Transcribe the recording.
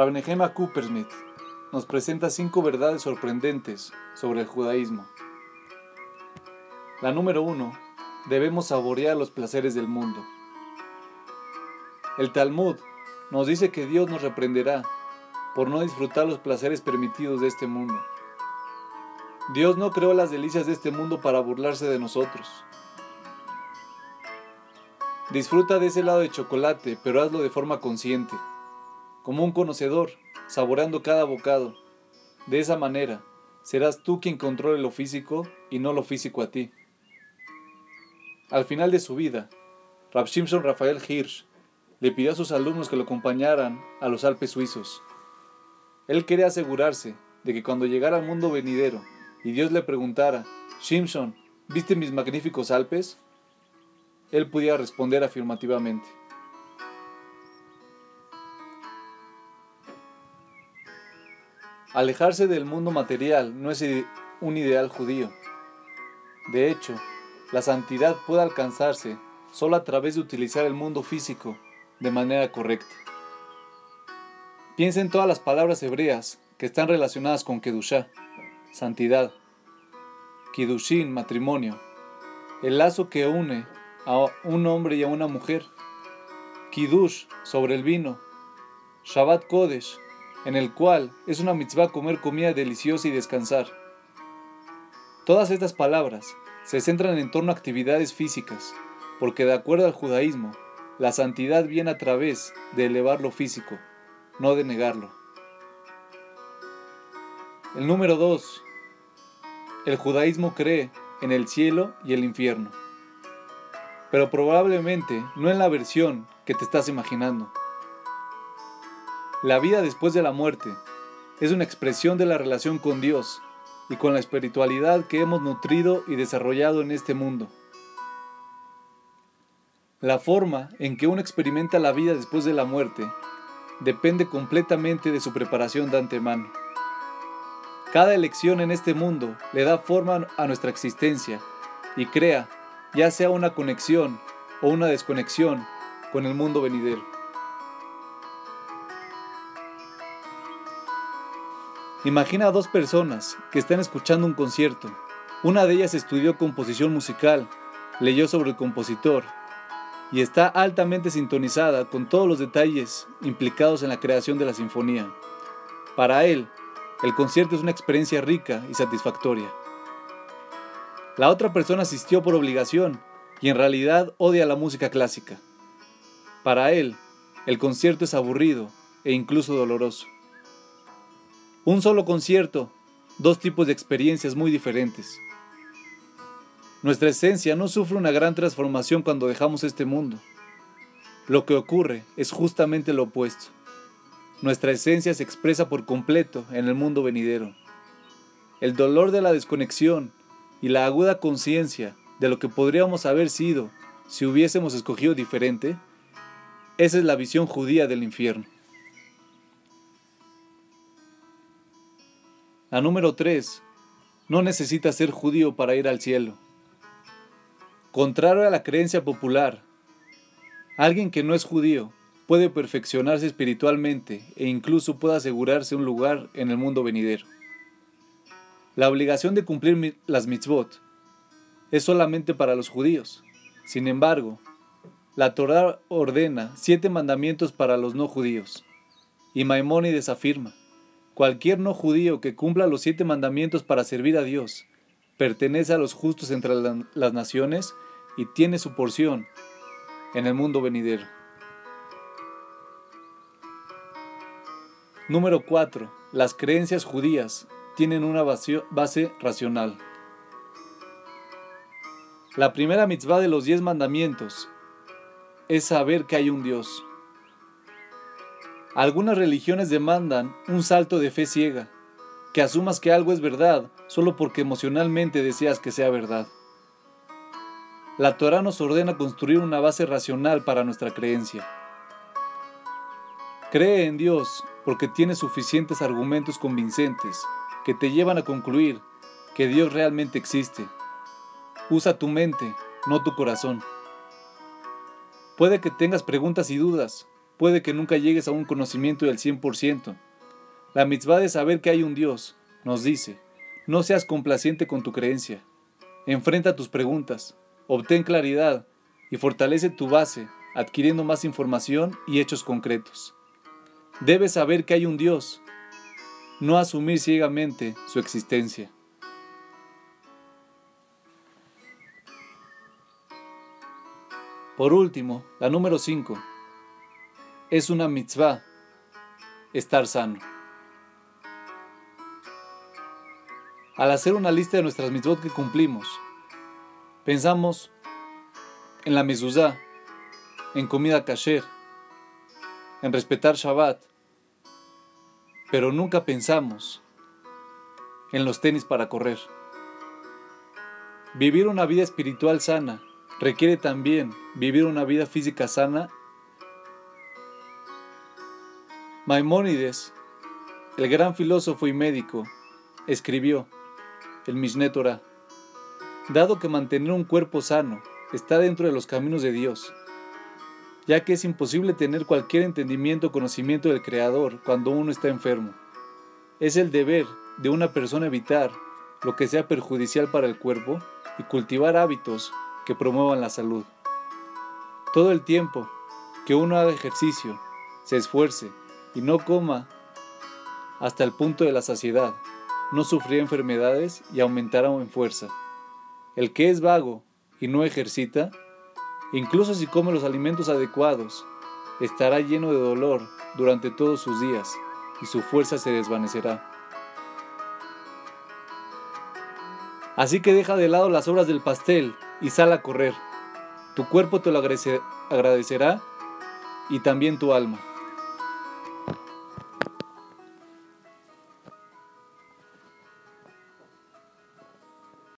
Rabnehema Coopersmith nos presenta cinco verdades sorprendentes sobre el judaísmo. La número uno, debemos saborear los placeres del mundo. El Talmud nos dice que Dios nos reprenderá por no disfrutar los placeres permitidos de este mundo. Dios no creó las delicias de este mundo para burlarse de nosotros. Disfruta de ese lado de chocolate, pero hazlo de forma consciente, como un conocedor, saboreando cada bocado. De esa manera, serás tú quien controle lo físico y no lo físico a ti. Al final de su vida, Rab Shimshon Rafael Hirsch le pidió a sus alumnos que lo acompañaran a los Alpes suizos. Él quería asegurarse de que cuando llegara al mundo venidero y Dios le preguntara, Shimshon, ¿viste mis magníficos Alpes? él pudiera responder afirmativamente. Alejarse del mundo material no es un ideal judío. De hecho, la santidad puede alcanzarse solo a través de utilizar el mundo físico de manera correcta. Piensa en todas las palabras hebreas que están relacionadas con Kedushá, santidad, Kidushin, matrimonio, el lazo que une a un hombre y a una mujer. Kiddush sobre el vino. Shabbat Kodesh, en el cual es una mitzvah comer comida deliciosa y descansar. Todas estas palabras se centran en torno a actividades físicas, porque de acuerdo al judaísmo, la santidad viene a través de elevar lo físico, no de negarlo. El número 2. El judaísmo cree en el cielo y el infierno pero probablemente no en la versión que te estás imaginando. La vida después de la muerte es una expresión de la relación con Dios y con la espiritualidad que hemos nutrido y desarrollado en este mundo. La forma en que uno experimenta la vida después de la muerte depende completamente de su preparación de antemano. Cada elección en este mundo le da forma a nuestra existencia y crea ya sea una conexión o una desconexión con el mundo venidero. Imagina a dos personas que están escuchando un concierto. Una de ellas estudió composición musical, leyó sobre el compositor y está altamente sintonizada con todos los detalles implicados en la creación de la sinfonía. Para él, el concierto es una experiencia rica y satisfactoria. La otra persona asistió por obligación y en realidad odia la música clásica. Para él, el concierto es aburrido e incluso doloroso. Un solo concierto, dos tipos de experiencias muy diferentes. Nuestra esencia no sufre una gran transformación cuando dejamos este mundo. Lo que ocurre es justamente lo opuesto. Nuestra esencia se expresa por completo en el mundo venidero. El dolor de la desconexión y la aguda conciencia de lo que podríamos haber sido si hubiésemos escogido diferente, esa es la visión judía del infierno. La número 3. No necesita ser judío para ir al cielo. Contrario a la creencia popular, alguien que no es judío puede perfeccionarse espiritualmente e incluso puede asegurarse un lugar en el mundo venidero. La obligación de cumplir las mitzvot es solamente para los judíos. Sin embargo, la Torah ordena siete mandamientos para los no judíos. Y Maimónides afirma, cualquier no judío que cumpla los siete mandamientos para servir a Dios, pertenece a los justos entre las naciones y tiene su porción en el mundo venidero. Número 4. Las creencias judías tienen una base racional. La primera mitzvah de los diez mandamientos es saber que hay un Dios. Algunas religiones demandan un salto de fe ciega, que asumas que algo es verdad solo porque emocionalmente deseas que sea verdad. La Torah nos ordena construir una base racional para nuestra creencia. Cree en Dios porque tiene suficientes argumentos convincentes que te llevan a concluir que Dios realmente existe. Usa tu mente, no tu corazón. Puede que tengas preguntas y dudas, puede que nunca llegues a un conocimiento del 100%. La mitzvah de saber que hay un Dios nos dice, no seas complaciente con tu creencia. Enfrenta tus preguntas, obtén claridad y fortalece tu base adquiriendo más información y hechos concretos. Debes saber que hay un Dios, no asumir ciegamente su existencia. Por último, la número 5. Es una mitzvah estar sano. Al hacer una lista de nuestras mitzvot que cumplimos, pensamos en la mezuzá, en comida kasher, en respetar Shabbat, pero nunca pensamos en los tenis para correr. Vivir una vida espiritual sana requiere también vivir una vida física sana. Maimónides, el gran filósofo y médico, escribió el Mishneh Torah, dado que mantener un cuerpo sano está dentro de los caminos de Dios, ya que es imposible tener cualquier entendimiento o conocimiento del Creador cuando uno está enfermo. Es el deber de una persona evitar lo que sea perjudicial para el cuerpo y cultivar hábitos que promuevan la salud. Todo el tiempo que uno haga ejercicio, se esfuerce y no coma hasta el punto de la saciedad, no sufrirá enfermedades y aumentará en fuerza. El que es vago y no ejercita, incluso si come los alimentos adecuados, estará lleno de dolor durante todos sus días y su fuerza se desvanecerá. Así que deja de lado las obras del pastel y sal a correr. Tu cuerpo te lo agradecerá y también tu alma.